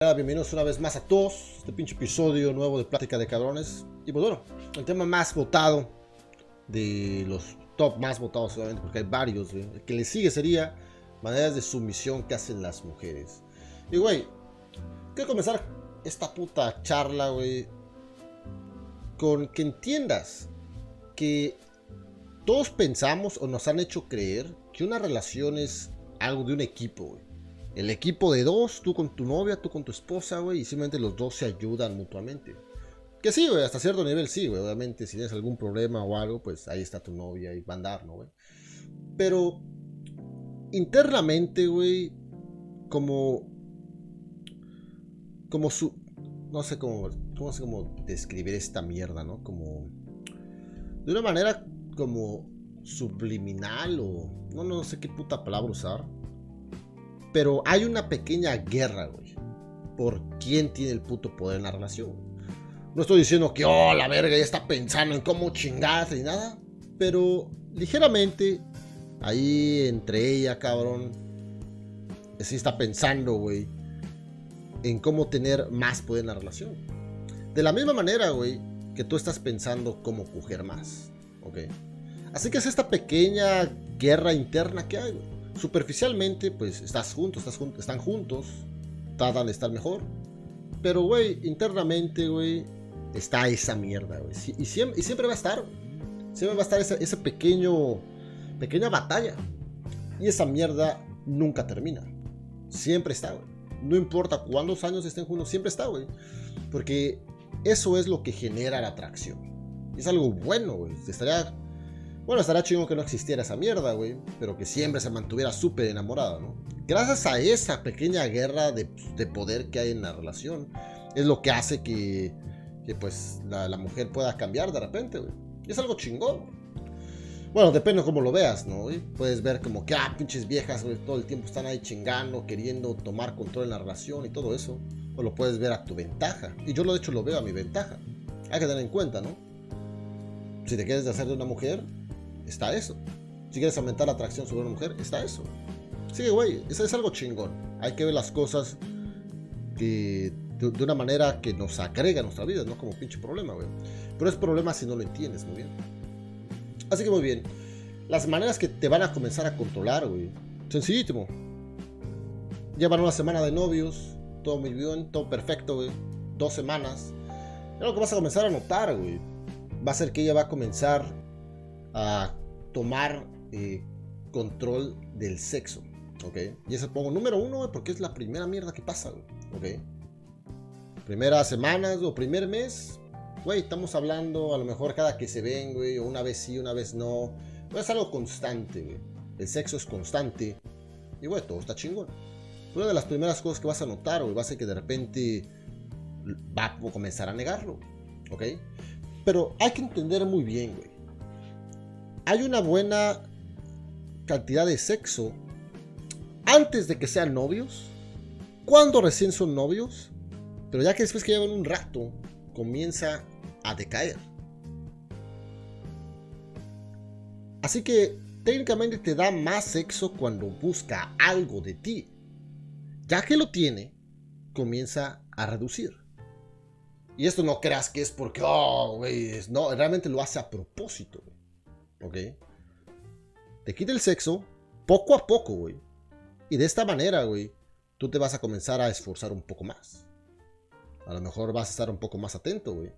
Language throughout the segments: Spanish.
Bienvenidos una vez más a todos. Este pinche episodio nuevo de Plática de Cabrones. Y pues bueno, el tema más votado de los top más votados, obviamente, porque hay varios. El que le sigue sería maneras de sumisión que hacen las mujeres. Y güey, quiero comenzar esta puta charla, güey, con que entiendas que todos pensamos o nos han hecho creer que una relación es algo de un equipo, güey el equipo de dos, tú con tu novia, tú con tu esposa, güey, y simplemente los dos se ayudan mutuamente. Que sí, güey, hasta cierto nivel sí, güey. Obviamente, si tienes algún problema o algo, pues ahí está tu novia y va a andar, ¿no, güey? Pero internamente, güey, como. Como su. No sé cómo. No sé cómo describir esta mierda, ¿no? Como. De una manera como subliminal o. No, no sé qué puta palabra usar pero hay una pequeña guerra, güey. Por quién tiene el puto poder en la relación. No estoy diciendo que, oh, la verga ya está pensando en cómo chingarse y nada. Pero ligeramente, ahí entre ella, cabrón, sí está pensando, güey, en cómo tener más poder en la relación. De la misma manera, güey, que tú estás pensando cómo coger más, ¿ok? Así que es esta pequeña guerra interna que hay, güey superficialmente, pues estás juntos, estás están juntos, tratan de estar mejor. Pero, güey, internamente, güey, está esa mierda, güey. Y, siempre, y siempre va a estar, Siempre va a estar esa, pequeño, pequeña batalla. Y esa mierda nunca termina. Siempre está, güey. No importa cuántos años estén juntos, siempre está, güey. Porque eso es lo que genera la atracción. Es algo bueno, güey. Estaría bueno, estará chingo que no existiera esa mierda, güey. Pero que siempre se mantuviera súper enamorada, ¿no? Gracias a esa pequeña guerra de, poder que hay en la relación, es lo que hace que, que pues, la, mujer pueda cambiar de repente, güey. Y es algo chingón. Bueno, depende de cómo lo veas, ¿no? Puedes ver como que, ah, pinches viejas, güey, todo el tiempo están ahí chingando, queriendo tomar control en la relación y todo eso. O lo puedes ver a tu ventaja. Y yo, de hecho, lo veo a mi ventaja. Hay que tener en cuenta, ¿no? Si te quieres hacer de una mujer, está eso. Si quieres aumentar la atracción sobre una mujer, está eso. Sí, güey, eso es algo chingón. Hay que ver las cosas que, de, una manera que nos agrega a nuestra vida, no como pinche problema, güey. Pero es problema si no lo entiendes muy bien. Así que muy bien. Las maneras que te van a comenzar a controlar, güey. Sencillísimo. Llevan una semana de novios, todo muy bien, todo perfecto, güey. Dos semanas. Es lo que vas a comenzar a notar, güey. Va a ser que ella va a comenzar a tomar eh, control del sexo. ¿Ok? Y eso pongo número uno, porque es la primera mierda que pasa, ¿Ok? Primeras semanas o primer mes, güey, estamos hablando a lo mejor cada que se ven, güey, o una vez sí, una vez no. Es algo constante, güey. El sexo es constante. Y, güey, todo está chingón. Una de las primeras cosas que vas a notar, güey, va a ser que de repente va a comenzar a negarlo. ¿Ok? Pero hay que entender muy bien, güey hay una buena cantidad de sexo antes de que sean novios, cuando recién son novios, pero ya que después que llevan un rato, comienza a decaer. Así que técnicamente te da más sexo cuando busca algo de ti. Ya que lo tiene, comienza a reducir. Y esto no creas que es porque, oh, güey, no, realmente lo hace a propósito, ¿ok? Te quita el sexo poco a poco, güey. Y de esta manera, güey, tú te vas a comenzar a esforzar un poco más. A lo mejor vas a estar un poco más atento, güey.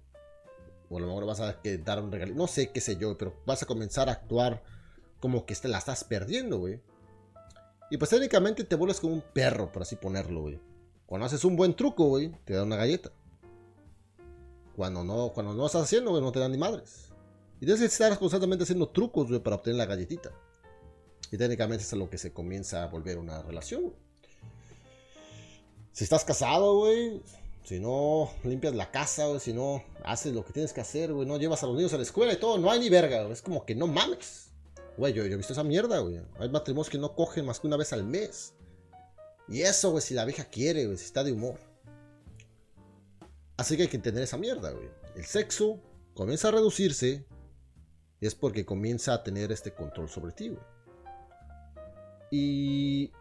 O a lo mejor vas a dar un regalo. No sé qué sé yo, pero vas a comenzar a actuar como que la estás perdiendo, güey. Y pues técnicamente te vuelves como un perro, por así ponerlo, güey. Cuando haces un buen truco, güey, te da una galleta. Cuando no, cuando no estás haciendo, güey, no te dan ni madres. Y debes estar constantemente haciendo trucos, para obtener la galletita. Y técnicamente es a lo que se comienza a volver una relación. Si estás casado, güey, si no limpias la casa, güey, si no haces lo que tienes que hacer, güey, no llevas a los niños a la escuela y todo, no hay ni verga, Es como que no mames. Güey, yo, he visto esa mierda, güey. Hay matrimonios que no cogen más que una vez al mes. Y eso, güey, si la vieja quiere, güey, si está de humor. Así que hay que entender esa mierda, güey. El sexo comienza a reducirse es porque comienza a tener este control sobre ti, güey. Y.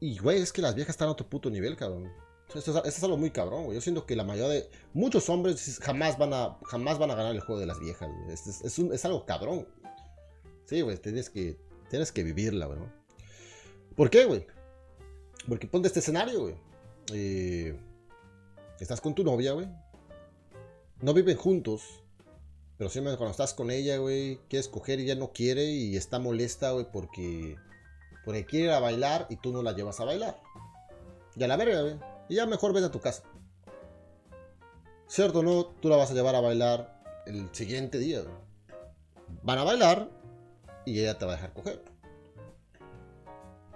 Y, güey, es que las viejas están a otro puto nivel, cabrón. Esto es, algo muy cabrón, güey. Yo siento que la mayoría de. Muchos hombres jamás van a, jamás van a ganar el juego de las viejas. Es, es, algo cabrón. Sí, güey. Tienes que, tienes que vivirla, güey. ¿Por qué, güey? Porque ponte este escenario, güey. Eh, estás con tu novia, güey. No viven juntos. Pero siempre cuando estás con ella, güey, quieres coger y ella no quiere y está molesta, güey, porque, porque quiere ir a bailar y tú no la llevas a bailar. Y a la verga, güey. Y ya mejor vete a tu casa. ¿Cierto o no? Tú la vas a llevar a bailar el siguiente día. Van a bailar y ella te va a dejar coger.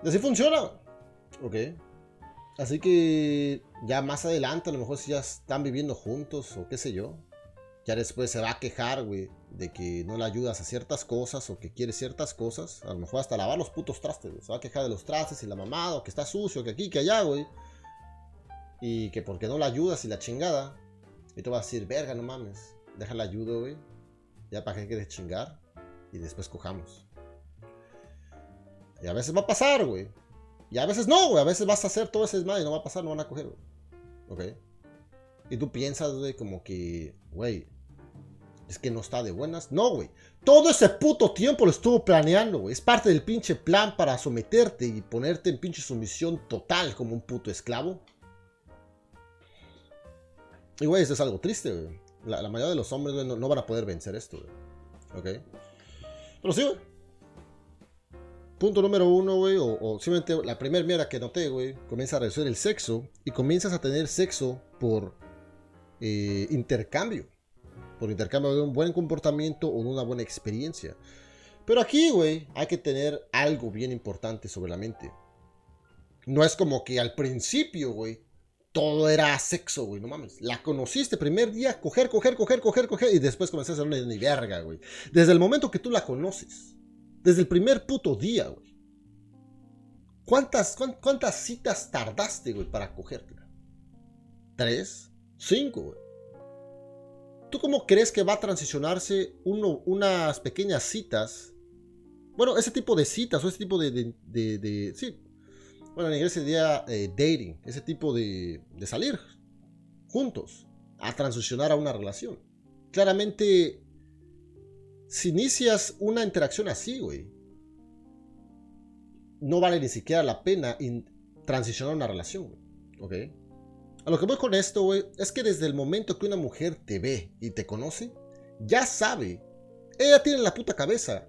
Y así funciona. Ok. Así que ya más adelante, a lo mejor si ya están viviendo juntos o qué sé yo. Ya después se va a quejar, güey, de que no le ayudas a ciertas cosas o que quiere ciertas cosas. A lo mejor hasta lavar los putos trastes, güey. Se va a quejar de los trastes y la mamada, o que está sucio, que aquí, que allá, güey. Y que porque no la ayudas y la chingada. Y tú vas a decir, verga, no mames. Déjala ayudo, güey. Ya para qué quieres chingar. Y después cojamos. Y a veces va a pasar, güey. Y a veces no, güey. A veces vas a hacer todo ese desmadre y no va a pasar, no van a coger, güey. ¿Ok? Y tú piensas, güey, como que, güey, es que no está de buenas. No, güey. Todo ese puto tiempo lo estuvo planeando, güey. Es parte del pinche plan para someterte y ponerte en pinche sumisión total como un puto esclavo. Y, güey, eso es algo triste, güey. La, mayoría de los hombres, güey, no, van a poder vencer esto, güey. ¿Ok? Pero sí, güey. Punto número uno, güey, o, simplemente la primera mierda que noté, güey, comienza a reducir el sexo y comienzas a tener sexo por eh, intercambio. Por intercambio de un buen comportamiento o de una buena experiencia. Pero aquí, güey, hay que tener algo bien importante sobre la mente. No es como que al principio, güey, todo era sexo, güey, no mames. La conociste primer día, coger, coger, coger, coger, coger, y después comenzaste a hacer ni verga, güey. Desde el momento que tú la conoces, desde el primer puto día, güey. ¿Cuántas, cuántas citas tardaste, güey, para cogértela? ¿Tres? ¿Cinco, güey? ¿Tú cómo crees que va a transicionarse unas pequeñas citas? Bueno, ese tipo de citas o ese tipo de, de, sí, bueno, en inglés sería eh, dating, ese tipo de, de salir juntos, a transicionar a una relación. Claramente, si inicias una interacción así, güey, no vale ni siquiera la pena transicionar una relación, güey. ¿Ok? A lo que voy con esto, güey, es que desde el momento que una mujer te ve y te conoce, ya sabe, ella tiene la puta cabeza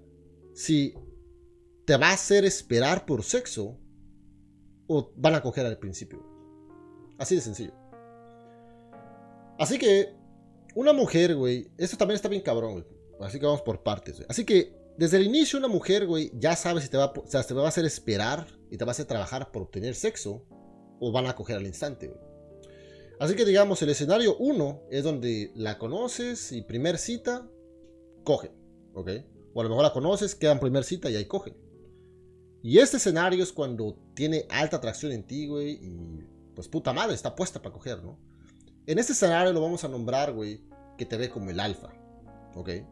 si te va a hacer esperar por sexo o van a coger al principio. Así de sencillo. Así que, una mujer, güey, esto también está bien cabrón, güey. Así que vamos por partes, güey. Así que, desde el inicio, una mujer, güey, ya sabe si te va, sea, te va a hacer esperar y te va a hacer trabajar por obtener sexo o van a coger al instante, güey. Así que, digamos, el escenario 1 es donde la conoces y primer cita, coge, ¿ok? O a lo mejor la conoces, quedan primer cita y ahí cogen. Y este escenario es cuando tiene alta atracción en ti, güey, y pues puta madre, está puesta para coger, ¿no? En este escenario lo vamos a nombrar, güey, que te ve como el alfa, ¿ok? En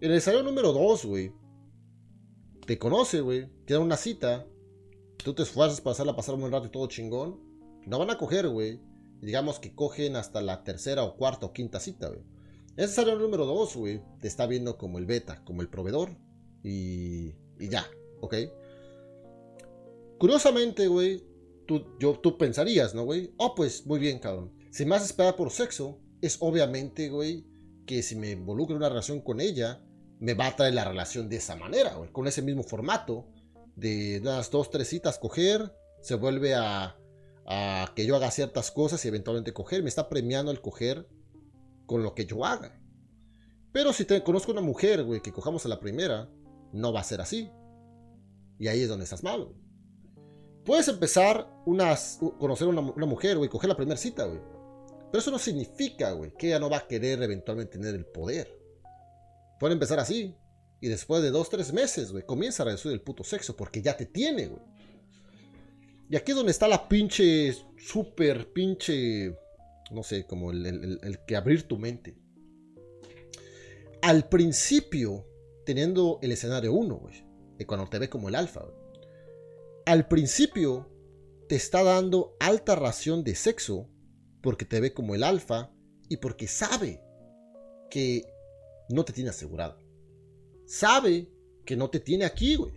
el escenario número 2, güey, te conoce, güey, tiene una cita, tú te esfuerzas para hacerla pasar un buen rato y todo chingón, no van a coger, güey, digamos que cogen hasta la tercera o cuarta o quinta cita, güey. Ese escenario número 2, güey, te está viendo como el beta, como el proveedor, y, y ya, ¿ok? Curiosamente, güey, tú, yo, tú pensarías, ¿no, güey? Oh, pues muy bien, cabrón. Si me haces esperar por sexo, es obviamente, güey, que si me involucro en una relación con ella, me va a traer la relación de esa manera, güey, con ese mismo formato de unas dos, tres citas coger, se vuelve a, a que yo haga ciertas cosas y eventualmente coger, me está premiando el coger con lo que yo haga. Pero si te conozco una mujer, güey, que cojamos a la primera, no va a ser así. Y ahí es donde estás mal, güey. Puedes empezar unas, conocer una, una, mujer, güey, coger la primera cita, güey. Pero eso no significa, güey, que ella no va a querer eventualmente tener el poder. Puede empezar así. Y después de dos, tres meses, güey, comienza a reducir el puto sexo porque ya te tiene, güey. Y aquí es donde está la pinche, súper pinche, no sé, como el, el que abrir tu mente. Al principio, teniendo el escenario 1, güey, cuando te ve como el alfa, al principio, te está dando alta ración de sexo porque te ve como el alfa y porque sabe que no te tiene asegurado. Sabe que no te tiene aquí, güey.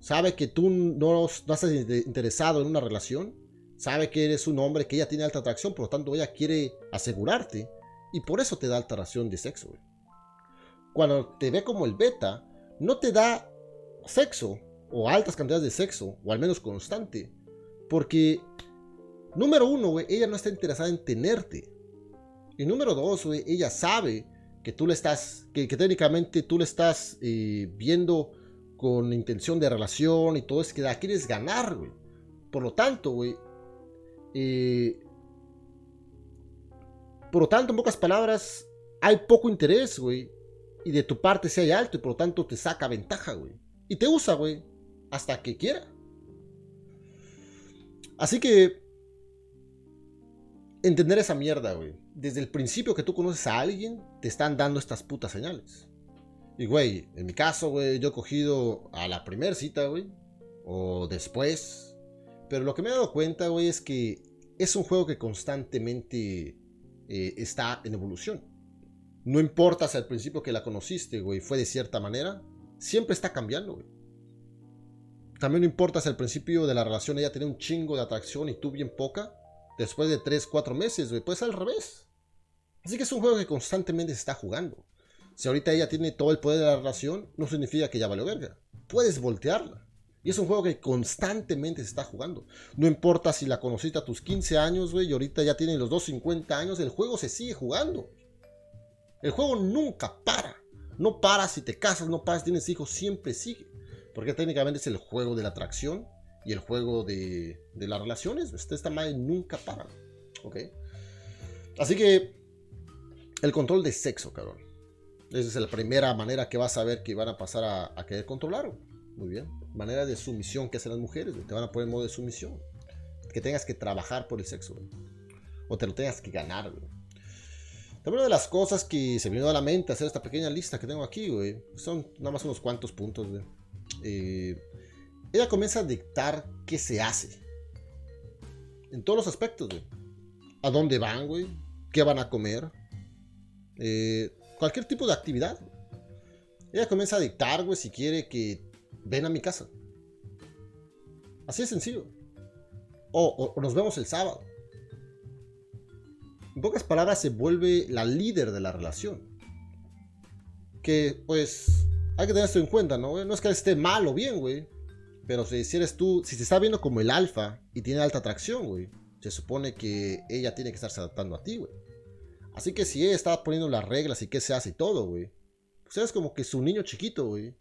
Sabe que tú no, estás interesado en una relación. Sabe que eres un hombre que ella tiene alta atracción, por lo tanto ella quiere asegurarte y por eso te da alta ración de sexo. Cuando te ve como el beta, no te da sexo o altas cantidades de sexo, o al menos constante, porque, número uno, güey, ella no está interesada en tenerte. Y número dos, güey, ella sabe que tú le estás, que, técnicamente tú le estás eh, viendo con intención de relación y todo, es que la quieres ganar, güey. Por lo tanto, güey, eh, por lo tanto, en pocas palabras, hay poco interés, güey. Y de tu parte si hay alto y por lo tanto te saca ventaja, güey. Y te usa, güey. Hasta que quiera. Así que... Entender esa mierda, güey. Desde el principio que tú conoces a alguien, te están dando estas putas señales. Y, güey, en mi caso, güey, yo he cogido a la primera cita, güey. O después. Pero lo que me he dado cuenta, güey, es que es un juego que constantemente eh, está en evolución. No importa si al principio que la conociste, güey, fue de cierta manera, siempre está cambiando, güey. También no importa si al principio de la relación ella tenía un chingo de atracción y tú bien poca, después de 3, 4 meses, güey, puede ser al revés. Así que es un juego que constantemente se está jugando. Si ahorita ella tiene todo el poder de la relación, no significa que ya valió verga. Puedes voltearla. Y es un juego que constantemente se está jugando. No importa si la conociste a tus 15 años, güey, y ahorita ya tienen los 250 años, el juego se sigue jugando. El juego nunca para. No para si te casas, no para si tienes hijos, siempre sigue. Porque técnicamente es el juego de la atracción y el juego de, las relaciones. Esta madre nunca para. ¿Ok? Así que el control de sexo, cabrón. Esa es la primera manera que vas a ver que van a pasar a, querer controlar. Muy bien. Manera de sumisión que hacen las mujeres, Te van a poner en modo de sumisión. Que tengas que trabajar por el sexo, O te lo tengas que ganar, güey. También una de las cosas que se me vino a la mente hacer esta pequeña lista que tengo aquí, güey. Son nada más unos cuantos puntos, güey. Eh, ella comienza a dictar qué se hace. En todos los aspectos, güey. A dónde van, güey. ¿Qué van a comer? Eh, cualquier tipo de actividad. Ella comienza a dictar, güey, si quiere que ven a mi casa. Así de sencillo. O, nos vemos el sábado. En pocas palabras, se vuelve la líder de la relación. Que, pues, hay que tener esto en cuenta, ¿no? No es que esté mal o bien, güey. Pero si, eres tú, si se está viendo como el alfa y tiene alta atracción, güey, se supone que ella tiene que estarse adaptando a ti, güey. Así que si ella está poniendo las reglas y qué se hace y todo, güey, pues eres como que su niño chiquito, güey.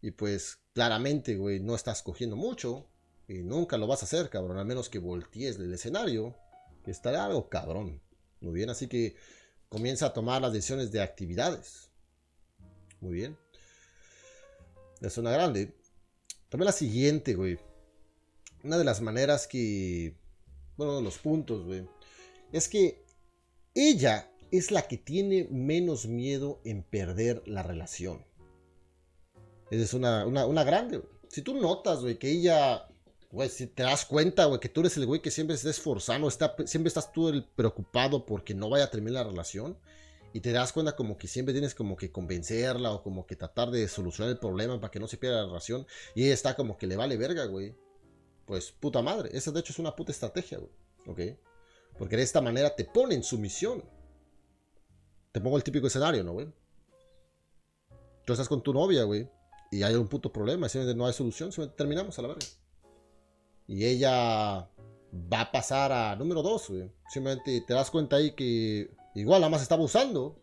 Y pues claramente, güey, no estás cogiendo mucho. Y nunca lo vas a hacer, cabrón. A menos que voltees del escenario. Que estará algo cabrón. Muy bien, así que comienza a tomar las decisiones de actividades. Muy bien. Es una grande. También la siguiente, güey. Una de las maneras que... Bueno, los puntos, güey. Es que ella es la que tiene menos miedo en perder la relación. Esa es una, una, grande, Si tú notas, güey, que ella, güey, si te das cuenta, güey, que tú eres el güey que siempre se está esforzando, siempre estás tú el preocupado porque no vaya a terminar la relación. Y te das cuenta como que siempre tienes como que convencerla o como que tratar de solucionar el problema para que no se pierda la relación. Y ella está como que le vale verga, güey. Pues puta madre. Esa de hecho es una puta estrategia, güey. ¿Ok? Porque de esta manera te pone en sumisión. Te pongo el típico escenario, ¿no, güey? Tú estás con tu novia, güey y hay un puto problema, simplemente no hay solución, terminamos a la verga. Y ella va a pasar a número 2, güey. Simplemente te das cuenta ahí que igual nada más estaba usando.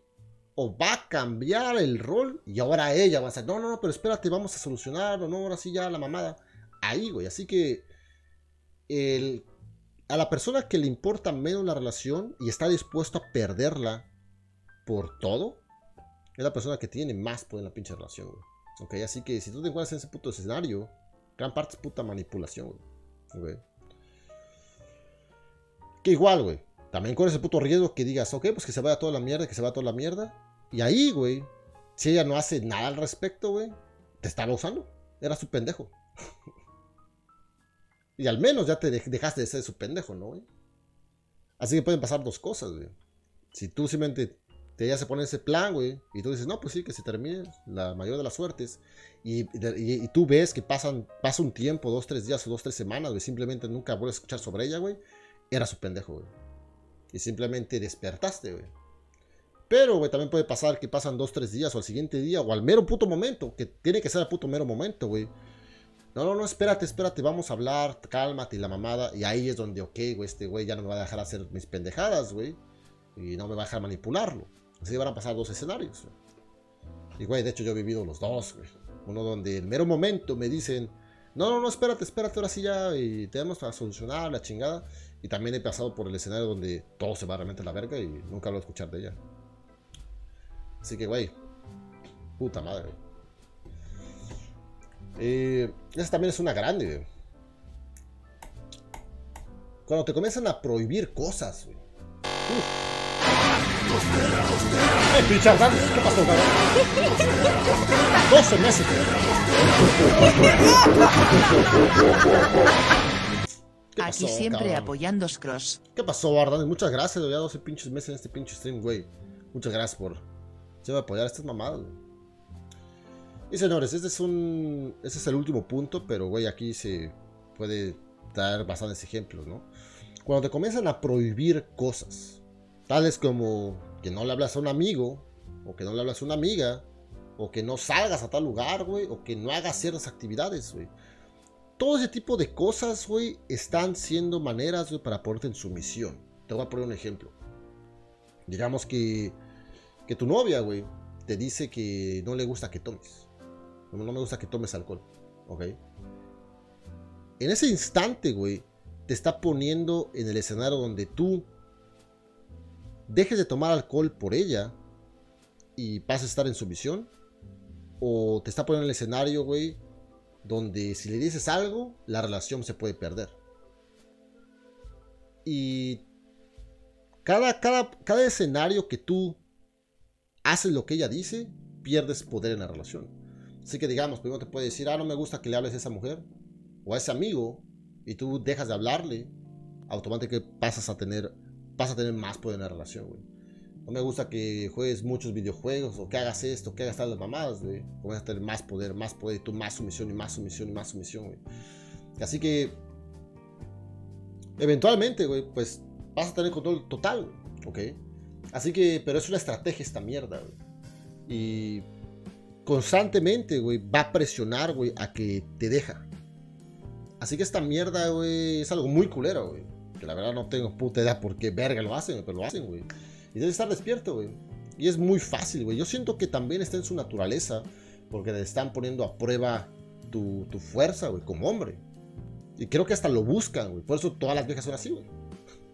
O va a cambiar el rol y ahora ella va a decir, no, no, no, pero espérate, vamos a solucionarlo, no, ahora sí ya la mamada. Ahí, güey. Así que el, a la persona que le importa menos la relación y está dispuesto a perderla por todo, es la persona que tiene más poder en la pinche relación, güey. Ok, así que si tú te encuentras en ese puto escenario, gran parte es puta manipulación, güey. Que igual, güey. También corres el puto riesgo que digas, ok, pues que se vaya toda la mierda, que se vaya toda la mierda. Y ahí, güey, si ella no hace nada al respecto, güey, te estaba usando. Era su pendejo. Y al menos ya te dejaste de ser su pendejo, ¿no, güey? Así que pueden pasar dos cosas, güey. Si tú simplemente te ya se pone ese plan, güey, y tú dices, no, pues sí, que se termine la mayor de las suertes, y, tú ves que pasan, pasa un tiempo, dos, tres días o dos, tres semanas, güey, simplemente nunca vuelves a escuchar sobre ella, güey, era su pendejo, güey. Y simplemente despertaste, güey. Pero, güey, también puede pasar que pasan dos, tres días o al siguiente día o al mero puto momento, que tiene que ser al puto mero momento, güey. No, no, no, espérate, espérate, vamos a hablar, cálmate y la mamada. Y ahí es donde, ok, güey, este güey ya no me va a dejar hacer mis pendejadas, güey. Y no me va a dejar manipularlo. Así van a pasar dos escenarios. Y, güey, de hecho yo he vivido los dos, güey. Uno donde en mero momento me dicen, no, no, no, espérate, espérate, ahora sí ya, y tenemos para solucionar la chingada. Y también he pasado por el escenario donde todo se va realmente a la verga y nunca lo a escuchar de ella. Así que, güey. Puta madre, güey. Eh, esa también es una grande, Cuando te comienzan a prohibir cosas, güey. ¡Eh, ¿Qué pasó, cabrón? 12 meses, Aquí siempre apoyando Scross. ¿Qué pasó, Bardan? Muchas gracias, ya 12 pinches meses en este pinche stream, güey. Muchas gracias por se va a apoyar a estas mamadas, Y señores, este es un. Este es el último punto, pero güey, aquí se puede dar bastantes ejemplos, ¿no? Cuando te comienzan a prohibir cosas, tales como que no le hablas a un amigo, o que no le hablas a una amiga, o que no salgas a tal lugar, güey, o que no hagas ciertas actividades, güey. Todo ese tipo de cosas, güey, están siendo maneras, güey, para ponerte en sumisión. Te voy a poner un ejemplo. Digamos que que tu novia, güey, te dice que no le gusta que tomes. No, me gusta que tomes alcohol. ¿Ok? En ese instante, güey, te está poniendo en el escenario donde tú dejes de tomar alcohol por ella y pases a estar en sumisión. O te está poniendo en el escenario, güey, donde si le dices algo, la relación se puede perder. Y cada, cada, cada escenario que tú haces lo que ella dice, pierdes poder en la relación. Así que digamos, primero te puede decir, ah, no me gusta que le hables a esa mujer o a ese amigo y tú dejas de hablarle, automáticamente pasas a tener, vas a tener más poder en la relación, güey. No me gusta que juegues muchos videojuegos o que hagas esto, que hagas tal mamadas, güey. Comienzas a tener más poder, más poder y tú más sumisión y más sumisión y más sumisión, güey. Así que, eventualmente, güey, pues vas a tener control total, ¿ok? Así que, pero es una estrategia esta mierda, güey. Y constantemente, güey, va a presionar, güey, a que te deja. Así que esta mierda, güey, es algo muy culero, güey. Que la verdad no tengo puta idea por qué verga lo hacen, pero lo hacen, güey. Y debe estar despierto, güey. Y es muy fácil, güey. Yo siento que también está en su naturaleza, porque le están poniendo a prueba tu, tu fuerza, güey, como hombre. Y creo que hasta lo buscan, güey. Por eso todas las viejas son así, güey.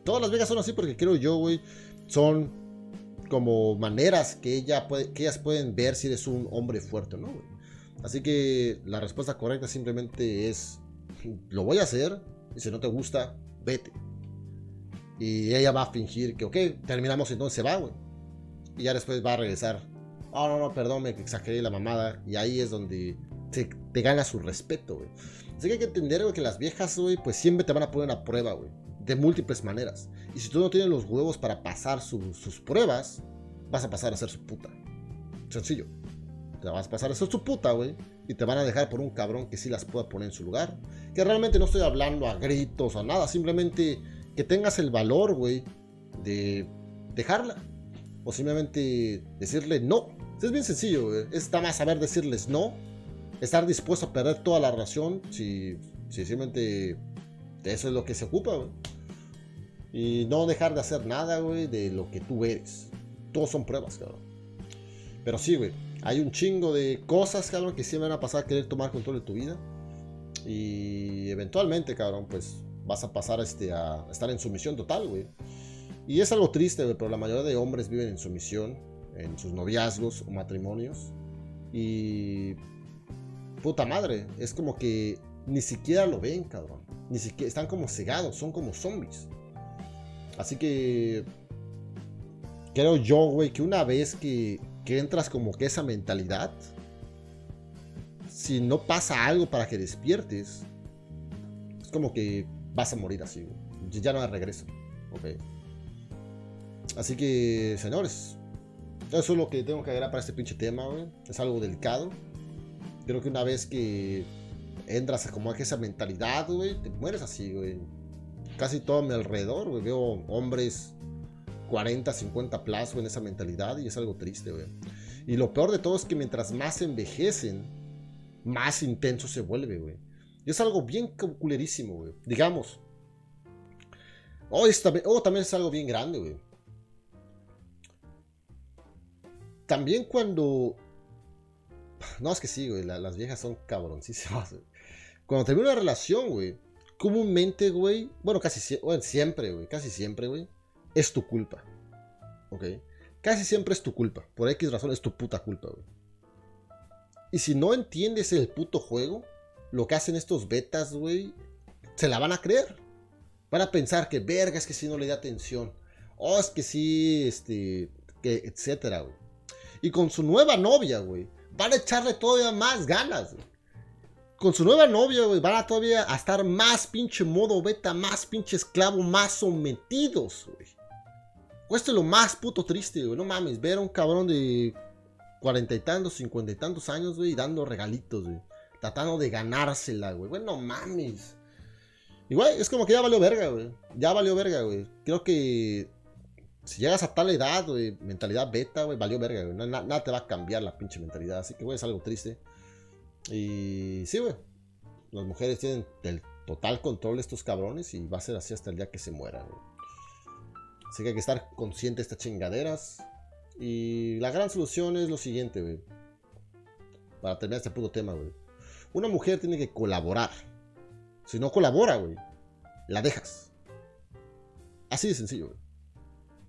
Todas las viejas son así porque creo yo, güey, son como maneras que, ella puede, que ellas pueden ver si eres un hombre fuerte o no. Así que la respuesta correcta simplemente es, lo voy a hacer y si no te gusta, vete. Y ella va a fingir que, ok, terminamos entonces se va, güey. Y ya después va a regresar. Oh, no, no, perdón, me exageré la mamada. Y ahí es donde te, te gana su respeto, güey. Así que hay que entender, güey, que las viejas, güey, pues siempre te van a poner a prueba, güey de múltiples maneras. Y si tú no tienes los huevos para pasar sus pruebas, vas a pasar a ser su puta. Sencillo. Te vas a pasar a ser su puta, güey. Y te van a dejar por un cabrón que sí las pueda poner en su lugar. Que realmente no estoy hablando a gritos o a nada. Simplemente que tengas el valor, güey, de dejarla. O simplemente decirle no. Es bien sencillo, güey. Está más saber decirles no. Estar dispuesto a perder toda la relación si, si simplemente eso es lo que se ocupa, güey. Y no dejar de hacer nada, güey, de lo que tú eres. Todos son pruebas, cabrón. Pero sí, güey. Hay un chingo de cosas, cabrón, que siempre van a pasar a querer tomar control de tu vida. Y eventualmente, cabrón, pues vas a pasar este, a estar en sumisión total, güey. Y es algo triste, güey, pero la mayoría de hombres viven en sumisión, en sus noviazgos o matrimonios. Y... Puta madre, es como que ni siquiera lo ven, cabrón. Ni siquiera están como cegados, son como zombies. Así que creo yo, güey, que una vez que, que entras como que esa mentalidad, si no pasa algo para que despiertes, como que vas a morir así, güey. Ya no hay regreso. Ok. Así que, señores, eso es lo que tengo que agregar para este pinche tema, güey. Es algo delicado. Creo que una vez que entras como a esa mentalidad, güey, te mueres así, güey. Casi todo a mi alrededor, güey. Veo hombres 40, 50 plus, en esa mentalidad y es algo triste, güey. Y lo peor de todo es que mientras más envejecen, más intenso se vuelve, güey. Y es algo bien culerísimo, güey. Digamos. Oh, oh, también es algo bien grande, güey. También cuando... No, es que sí, güey. las viejas son cabroncísimas, güey. Cuando termina una relación, güey. Comúnmente, güey. Bueno, casi siempre, güey. Casi siempre, güey. Es tu culpa. ¿Ok? Casi siempre es tu culpa. Por X razón es tu puta culpa, güey. Y si no entiendes el puto juego, lo que hacen estos betas, güey, se la van a creer. Van a pensar que verga es que si no le da atención. Oh, es que sí, este, que, etcétera, güey. Y con su nueva novia, güey, van a echarle todavía más ganas, güey. Con su nueva novia, güey, van a todavía a estar más pinche modo beta, más pinche esclavo, más sometidos, güey. Esto es lo más puto triste, güey. No mames, ver a un cabrón de cuarenta y tantos, cincuenta y tantos años, güey, dando regalitos, güey. Tratando de ganársela, güey. Bueno, mames. Igual, es como que ya valió verga, güey. Ya valió verga, güey. Creo que si llegas a tal edad, güey, mentalidad beta, güey, valió verga, güey. Nada, te va a cambiar la pinche mentalidad. Así que, güey, es algo triste. Y sí, güey. Las mujeres tienen el total control de estos cabrones y va a ser así hasta el día que se mueran, güey. Así que hay que estar consciente de estas chingaderas. Y la gran solución es lo siguiente, güey. Para terminar este puto tema, güey. Una mujer tiene que colaborar. Si no colabora, güey, la dejas. Así de sencillo, güey.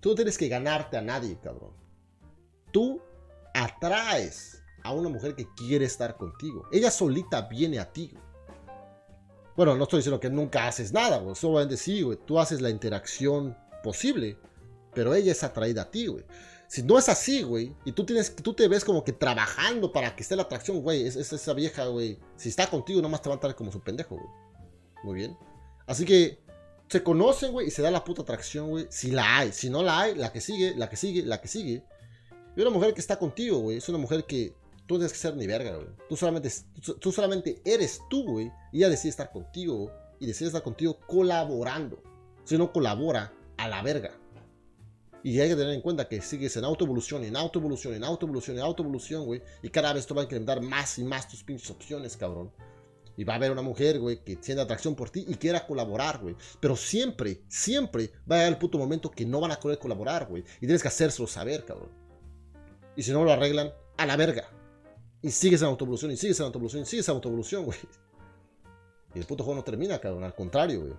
Tú no tienes que ganarte a nadie, cabrón. Tú atraes a una mujer que quiere estar contigo. Ella solita viene a ti. Bueno, no estoy diciendo que nunca haces nada, güey. Solamente sí, güey. Tú haces la interacción posible, pero ella es atraída a ti, güey. Si no es así, güey, y tú, tienes, tú te ves como que trabajando para que esté la atracción, güey, es, esa vieja, güey. Si está contigo, nomás te va a estar como su pendejo, güey. Muy bien. Así que se conocen, güey, y se da la puta atracción, güey. Si la hay. Si no la hay, la que sigue, la que sigue, la que sigue. Y una mujer que está contigo, güey, es una mujer que tú tienes que ser ni verga, güey. Tú solamente, tú solamente eres tú, güey, y ella decide estar contigo, y decide estar contigo colaborando. Si no colabora, a la verga. Y hay que tener en cuenta que sigues en autoevolución, en autoevolución, en autoevolución, en autoevolución, güey. Y cada vez te va a incrementar más y más tus pinches opciones, cabrón. Y va a haber una mujer, güey, que tiene atracción por ti y quiera colaborar, güey. Pero siempre, siempre va a llegar el puto momento que no van a querer colaborar, güey. Y tienes que hacérselo saber, cabrón. Y si no lo arreglan, a la verga. Y sigues en autoevolución, y sigues en autoevolución, y sigues en autoevolución, güey. Y el puto juego no termina, cabrón. Al contrario, güey.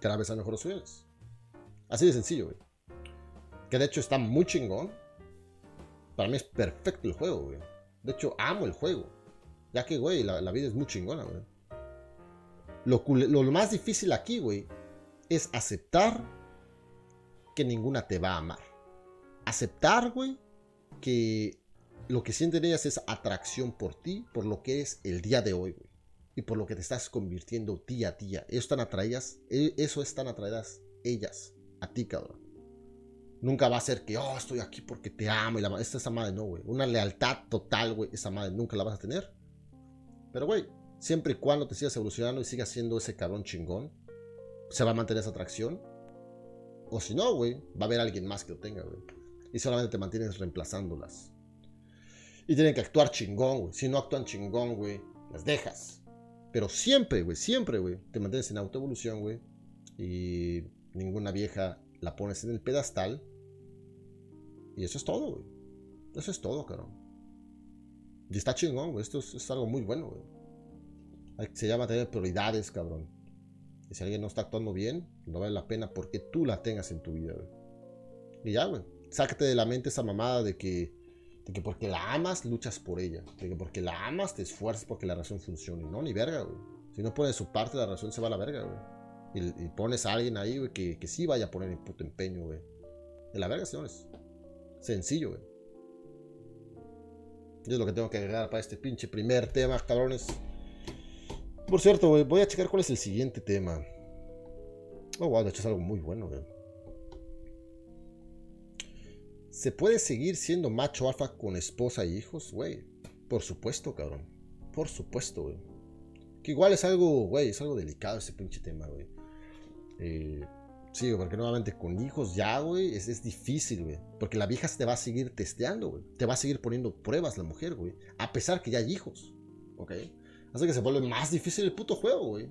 Cada vez hay mejores opciones. Así de sencillo, güey. Que de hecho está muy chingón. Para mí es perfecto el juego, güey. De hecho, amo el juego. Ya que, güey, la, vida es muy chingona, güey. Lo, lo, más difícil aquí, güey, es aceptar que ninguna te va a amar. Aceptar, güey, que lo que sienten ellas es atracción por ti, por lo que eres el día de hoy. Y por lo que te estás convirtiendo día a día. Eso están atraídas, e, eso están atraídas ellas a ti, cabrón. Nunca va a ser que, oh, estoy aquí porque te amo y la Esta esa madre no, güey. Una lealtad total, güey. Esa madre nunca la vas a tener. Pero, güey, siempre y cuando te sigas evolucionando y sigas siendo ese cabrón chingón, se va a mantener esa atracción. O si no, güey, va a haber alguien más que lo tenga, güey. Y solamente te mantienes reemplazándolas. Y tienen que actuar chingón, güey. Si no actúan chingón, güey, las dejas. Pero siempre, güey, siempre, güey, te mantienes en autoevolución, güey. Y ninguna vieja la pones en el pedestal. Y eso es todo, güey. Eso es todo, cabrón. Y está chingón, güey. Esto es, algo muy bueno, güey. Se llama tener prioridades, cabrón. Y si alguien no está actuando bien, no vale la pena porque tú la tengas en tu vida, güey. Y ya, güey. Sácate de la mente esa mamada de que, de que porque la amas, luchas por ella. De que porque la amas, te esfuerzas porque la razón funcione. No, ni verga, güey. Si no pones su parte, la razón se va a la verga, güey. Y, pones a alguien ahí, güey, que, que sí vaya a poner el puto empeño, güey. De la verga, señores. Sencillo, güey. Y es lo que tengo que agregar para este pinche primer tema, cabrones. Por cierto, güey, voy a checar cuál es el siguiente tema. Oh, wow, de hecho es algo muy bueno, güey. ¿Se puede seguir siendo macho alfa con esposa e hijos? Güey, por supuesto, cabrón. Por supuesto, güey. Que igual es algo, güey, es algo delicado ese pinche tema, güey. Eh, sí, porque nuevamente con hijos ya, güey, es, es difícil, güey. Porque la vieja se te va a seguir testeando, güey. Te va a seguir poniendo pruebas la mujer, güey. A pesar que ya hay hijos, ¿ok? Hace que se vuelve más difícil el puto juego, güey.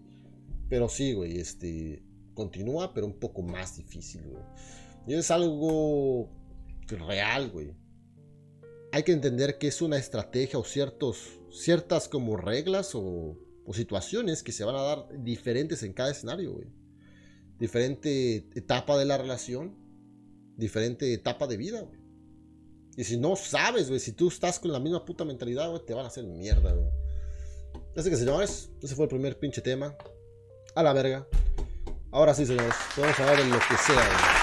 Pero sí, güey, este... Continúa, pero un poco más difícil, güey. Y es algo real, güey. Hay que entender que es una estrategia o ciertos, ciertas como reglas o, situaciones que se van a dar diferentes en cada escenario, güey. Diferente etapa de la relación, diferente etapa de vida, güey. Y si no sabes, güey, si tú estás con la misma puta mentalidad, güey, te van a hacer mierda, güey. Así que, señores, ese fue el primer pinche tema. A la verga. Ahora sí, señores, podemos hablar de lo que sea, güey.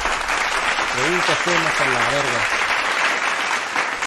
Preguntas, temas a la verga.